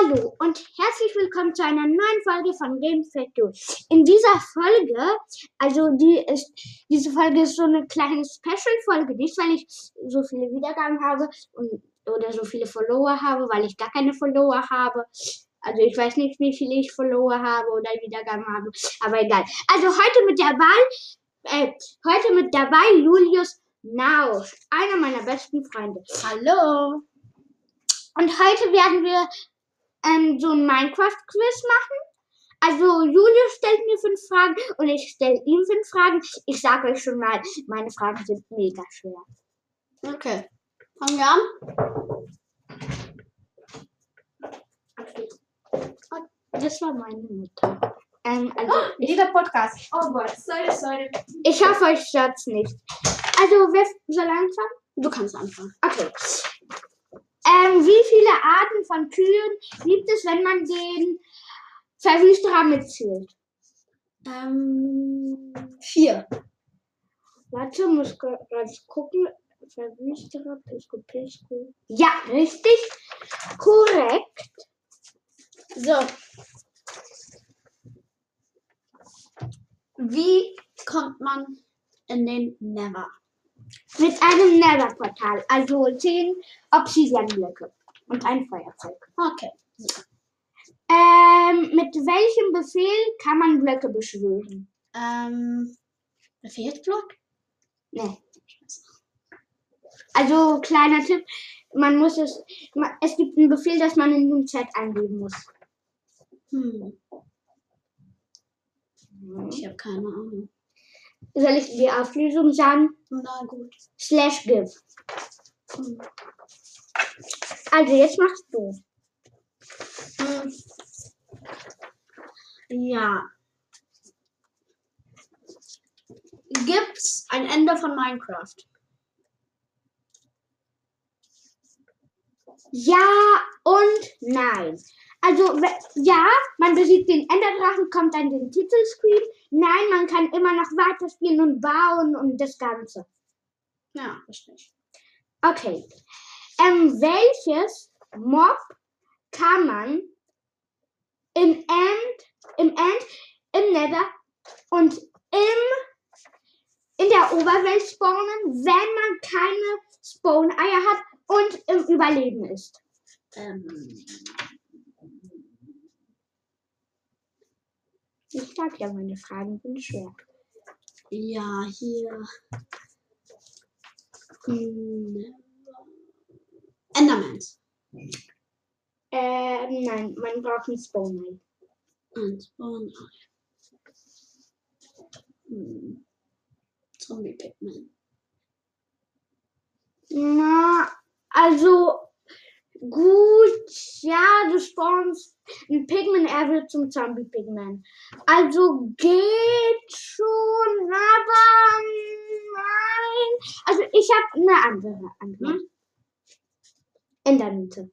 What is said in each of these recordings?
Hallo und herzlich willkommen zu einer neuen Folge von Game Factor. In dieser Folge, also die ist, diese Folge ist so eine kleine Special-Folge, nicht weil ich so viele Wiedergaben habe und, oder so viele Follower habe, weil ich gar keine Follower habe. Also ich weiß nicht, wie viele ich Follower habe oder Wiedergaben habe, aber egal. Also heute mit dabei, äh, heute mit dabei Julius Nausch, einer meiner besten Freunde. Hallo. Und heute werden wir ähm, so ein Minecraft-Quiz machen. Also Julius stellt mir fünf Fragen und ich stelle ihm fünf Fragen. Ich sage euch schon mal, meine Fragen sind mega schwer. Okay. Fangen wir an. Das war meine Mutter. Ähm, also ich, Dieser Podcast. Oh Gott, sorry, sorry. ich hoffe, euch stört's nicht. Also wer soll anfangen? Du kannst anfangen. Okay. Ähm, wie viele Arten von Kühen gibt es, wenn man den Verwüsterer mitzählt? Ähm, vier. Warte, muss gerade gucken. Verwüsterer, Pisco, Pisco. Ja, richtig. Korrekt. So. Wie kommt man in den Never? Mit einem Nether-Portal. Also 10 Obsidian-Blöcke und ein Feuerzeug. Okay. Ähm, mit welchem Befehl kann man Blöcke beschwören? Ähm, Befehlsblock? Nee. Also kleiner Tipp, man muss es, ma- es gibt einen Befehl, dass man in den Chat eingeben muss. Hm. Ich habe keine Ahnung. Soll ich die Auflösung sagen? Na gut. Slash give. Hm. Also jetzt machst du. Hm. Ja. Gibt's ein Ende von Minecraft? Ja und nein. Also ja, man besiegt den Enderdrachen, kommt dann den Titelscreen. Nein, man kann immer noch weiterspielen und bauen und das Ganze. Ja, richtig. Okay. Ähm, welches Mob kann man im End, im End, im Nether und im, in der Oberwelt spawnen, wenn man keine Spawn-Eier hat und im Überleben ist? Ähm, Ich sag ja, meine Fragen sind schwer. ja, hier. Hm. Endermans. Ähm, nein, man braucht ein Spawn-Ei. Und Spawn. Hm. Zombie Pigman. Na, also gut, ja, du spawnst ein er wird zum Zombie-Pigman. Also geht schon, aber nein. Also ich habe eine andere Antwort. Hm? Endermite.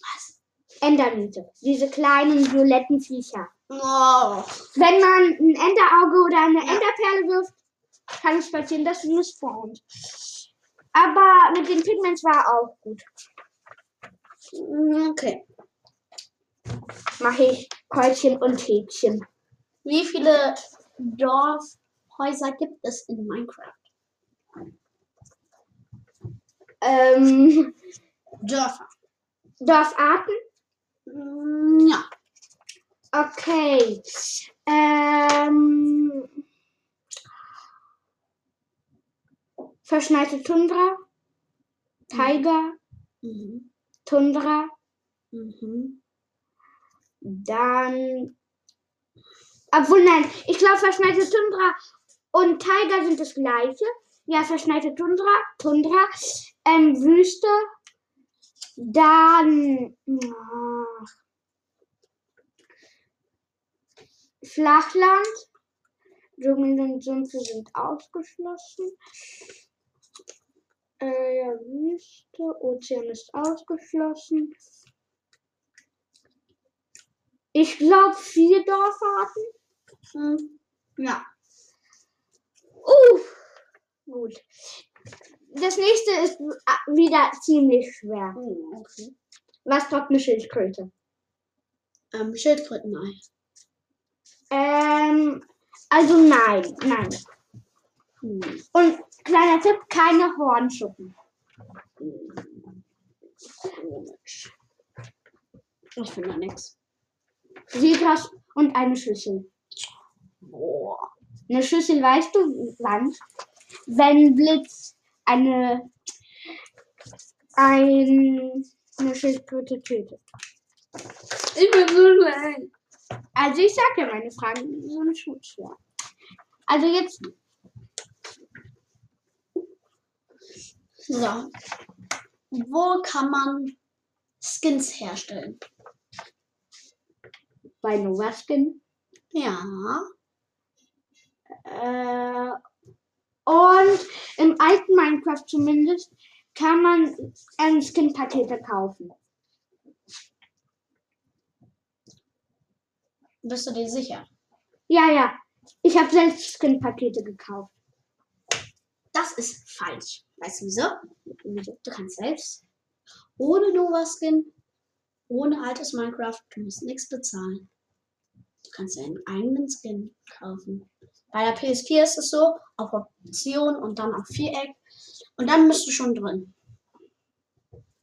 Was? Endermite. Diese kleinen violetten Viecher. Oh. Wenn man ein Enderauge oder eine. Enderperle wirft, kann es passieren, dass du spawnt. Aber mit den Pigments war auch gut. Okay. Mache ich Käuzchen und Häkchen. Wie viele Dorfhäuser gibt es in Minecraft? Ähm, Dörfer. Dorfarten? Mm, Ja. Okay. Ähm, verschneite Tundra? Tiger? Mhm. Tundra? Mhm. Dann. Obwohl, nein, ich glaube, verschneite Tundra und Tiger sind das gleiche. Ja, verschneite Tundra, Tundra, ähm, Wüste. Dann. ach, Flachland. Dschungel und Sümpfe sind ausgeschlossen. Äh, ja, Wüste, Ozean ist ausgeschlossen. Ich glaube vier Dorfarten. Hm. Ja. Uff, gut. Das nächste ist äh, wieder ziemlich schwer. Oh, okay. Was droppt eine Schildkröte? Ähm, Schildkrötenei. Ähm, also nein, nein. Hm. Und kleiner Tipp, keine Hornschuppen. Komisch. Ich finde da nichts. Zebras und eine Schüssel. Boah. Eine Schüssel, weißt du, wann? Wenn Blitz eine, ein, eine Schildkröte tötet. Ich bin so schlecht. Also ich sag ja, meine Fragen sind schon schwer. Also jetzt, So. Wo kann man Skins herstellen? bei Novaskin. Ja. Äh, und im alten Minecraft zumindest kann man ähm, Skin-Pakete kaufen. Bist du dir sicher? Ja, ja. Ich habe selbst Skin-Pakete gekauft. Das ist falsch. Weißt du wieso? Du kannst selbst ohne Nova Skin, ohne altes Minecraft, du musst nichts bezahlen. Du kannst deinen eigenen Skin kaufen. Bei der PS4 ist es so, auf Option und dann auf Viereck. Und dann bist du schon drin.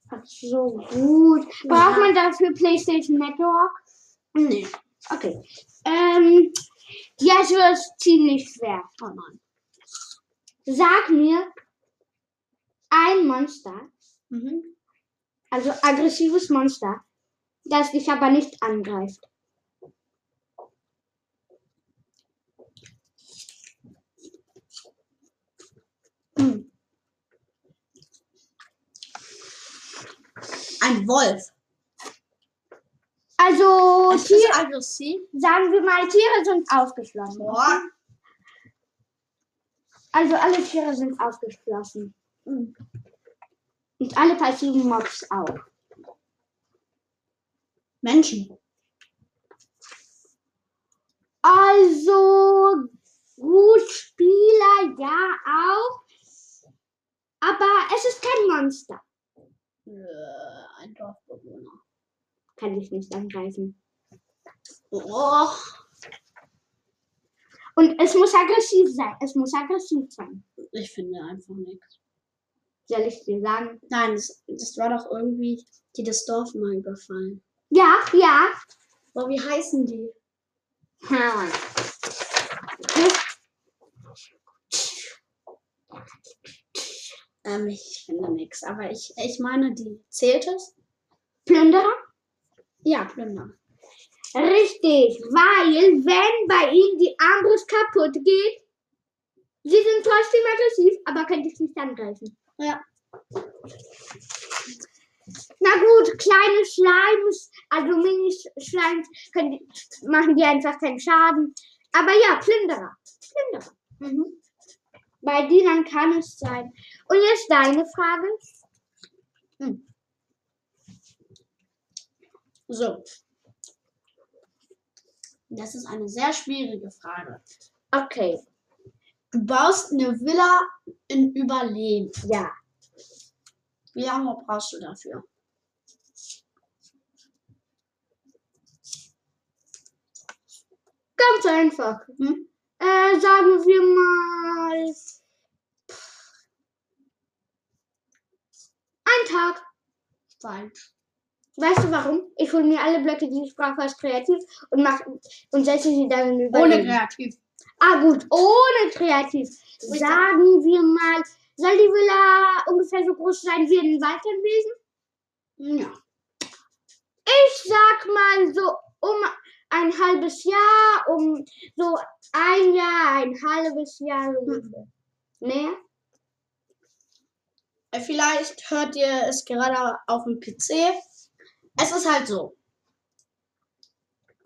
Ach so, gut. Braucht Ja. man dafür PlayStation Network? Nee. Okay. Ähm, ja, es wird ziemlich schwer. Oh nein. Sag mir ein Monster, Mhm. also aggressives Monster, das dich aber nicht angreift. Hm. Ein Wolf. Also, ist aggressiv. sagen wir mal, Tiere sind ausgeschlossen. Boah. Also alle Tiere sind ausgeschlossen. Und alle passiven Mobs auch. Menschen. Also gut, Spieler, ja auch. Aber es ist kein Monster. Äh, ein Dorfbewohner. Kann ich nicht angreifen. Oh. Und es muss aggressiv sein. Es muss aggressiv sein. Ich finde einfach nichts. Soll ich dir sagen? Nein, das, das war doch irgendwie, die das Dorf mal überfallen. Ja, ja. Boah, wie heißen die? Hm. Ähm, ich finde nichts. Aber ich, ich meine, die zählt es? Plünderer? Ja, Plünder. Richtig, weil wenn bei ihnen die Armbrust kaputt geht, sie sind trotzdem aggressiv, aber können dich nicht angreifen. Ja. Na gut, kleine Schleims, also Mini-Schleims, machen die einfach keinen Schaden. Aber ja, Plünderer. Plünderer. Mhm. Bei Dienern kann es sein. Und jetzt deine Frage. So. Das ist eine sehr schwierige Frage. Okay, Du baust eine Villa in Überleben. ja. Wie lange brauchst du dafür? Ganz einfach. Hm? Äh, sagen wir mal. Ein Tag. Falsch. Weißt du warum? Ich hole mir alle Blöcke, die ich brauche, als kreativ und mach und setze sie dann in Ohne Überleben. kreativ. Ah gut, ohne kreativ. Sagen wir mal, soll die Villa ungefähr so groß sein wie ein Wald gewesen? Ja. Ich sag mal so um ein halbes Jahr, um so ein Jahr, ein halbes Jahr so ungefähr. Mehr? Äh, Vielleicht hört ihr es gerade auf dem PC. Es ist halt so.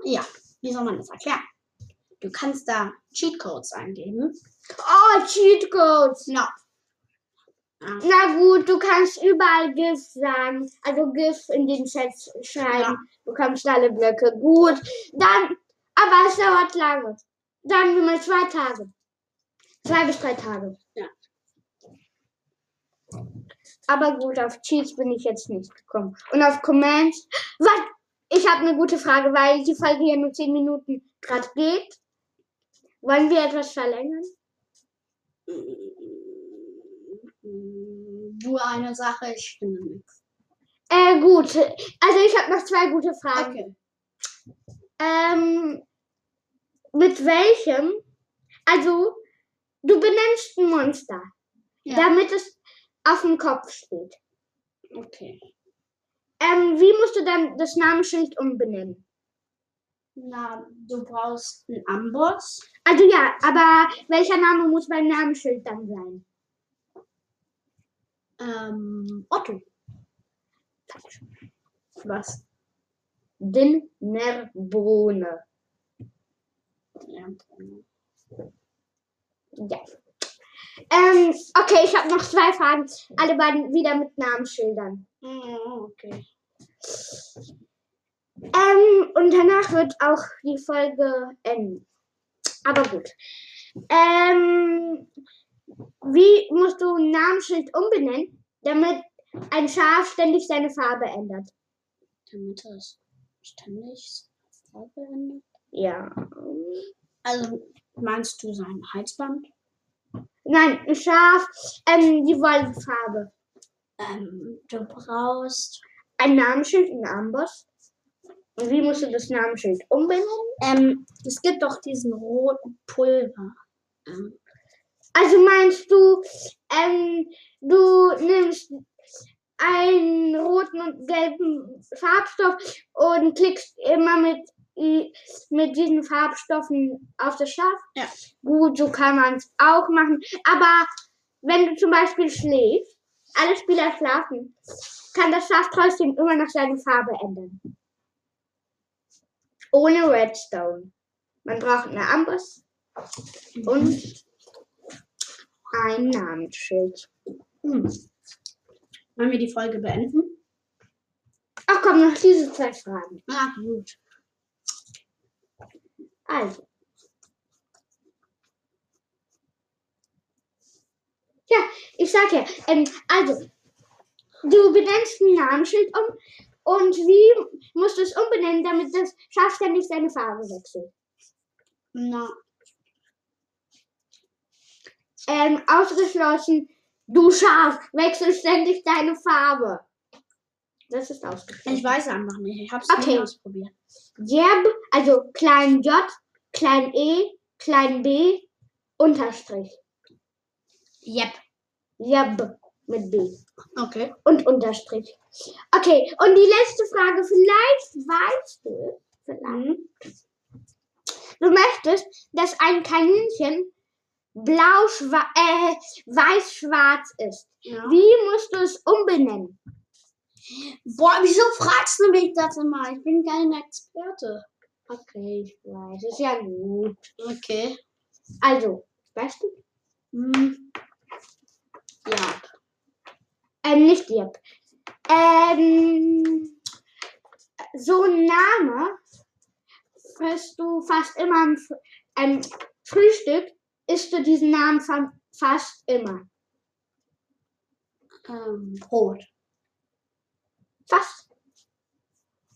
Ja, wie soll man das erklären? Du kannst da Cheatcodes eingeben. Oh, Cheat Codes. Ja. Ja. Na gut, du kannst überall GIF sagen. Also GIF in den Chat schreiben. Ja. Du kannst alle Blöcke. Gut. Dann, aber es dauert lange. Sagen wir mal zwei Tage. Zwei bis drei Tage. Ja. Aber gut, auf Cheats bin ich jetzt nicht gekommen. Und auf Commands. Was? Ich habe eine gute Frage, weil die Folge hier nur 10 Minuten gerade geht. Wollen wir etwas verlängern? Nur eine Sache, ich finde nichts. Äh, gut. Also ich habe noch zwei gute Fragen. Okay. Ähm, mit welchem? Also, du benennst ein Monster, Ja. damit es auf dem Kopf steht. Okay. Ähm, wie musst du dann das Namensschild umbenennen? Na, du brauchst einen Amboss. Also ja, aber welcher Name muss beim Namensschild dann sein? Ähm, Otto. Was? Dinnerbohne. Ja. Ja. Ähm, okay, ich habe noch zwei Fragen. Alle beiden wieder mit Namensschildern. Mm, Okay. Ähm, und danach wird auch die Folge enden. Aber gut. Ähm, wie musst du ein Namensschild umbenennen, damit ein Schaf ständig seine Farbe ändert? Damit es ständig Farbe ändert. Ja. Also, meinst du sein Halsband? Nein, ein Schaf, ähm, die Wollfarbe. Ähm, du brauchst. Ein Namensschild, ein Amboss. Und wie musst du das Namensschild umbenennen? Ähm, es gibt doch diesen roten Pulver. Ähm, Also meinst du, ähm, du nimmst einen roten und gelben Farbstoff und klickst immer mit, mit diesen Farbstoffen auf das Schaf? Ja. Gut, so kann man es auch machen. Aber wenn du zum Beispiel schläfst, alle Spieler schlafen, kann das Schaf trotzdem immer noch seine Farbe ändern. Ohne Redstone. Man braucht eine Amboss und ein Namensschild. hm. Wollen wir die Folge beenden? Ach komm, noch diese zwei Fragen. Ah, gut. Also. Ja, ich sag ja, ähm, also, du benennst ein Namensschild um und wie musst du es umbenennen, damit das Schaf ständig seine Farbe wechselt? Na, Ähm, ausgeschlossen, du Schaf, wechsel ständig deine Farbe. Das ist ausgeschlossen. ich weiß einfach nicht. Ich hab's Okay. nie ausprobiert. Jeb, also klein J, klein E, klein B, Unterstrich. Yep. Jeb mit B Okay. und Unterstrich. Okay, und die letzte Frage, vielleicht weißt du vielleicht. Du möchtest, dass ein Kaninchen blau, äh, weiß-schwarz ist. Ja. Wie musst du es umbenennen? Boah, wieso fragst du mich das immer? Ich bin kein Experte. Okay, ich weiß, ist ja gut. Okay. Also, weißt du? Hm. Ja. Ähm, nicht Jeb. Ähm, so ein Name frisst du fast immer am ähm, Frühstück, isst du diesen Namen fa fast immer. Ähm, Brot. Fast.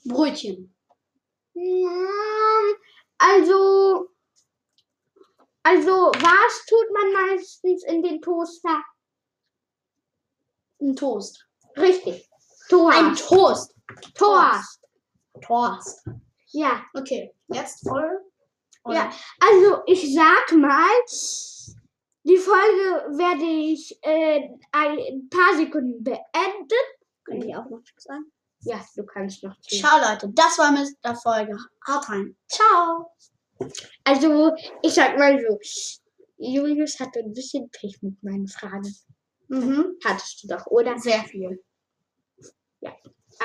Brötchen. Ja, also, also, was tut man meistens in den Toaster? Ein Toast. Richtig. Ein Toast. Toast. Toast. Toast. Ja. Okay. Jetzt voll. Ja, also ich sag mal, die Folge werde ich äh, ein paar Sekunden beenden. Kann ich auch noch sagen? Ja, du kannst noch. ziehen. Ciao, Leute. Das war mit der Folge. Haut rein. Ciao. Also ich sag mal so, Julius hatte ein bisschen Pech mit meinen Fragen. Mhm. Hattest du doch, oder? Sehr viel.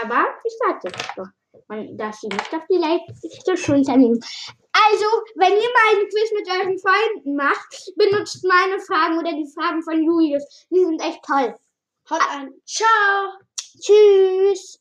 Aber ich sagte doch. Man darf sie nicht auf die leichte Schulter nehmen. Also, wenn ihr mal ein Quiz mit euren Freunden macht, benutzt meine Fragen oder die Fragen von Julius. Die sind echt toll. Haut ein. Ciao. Tschüss.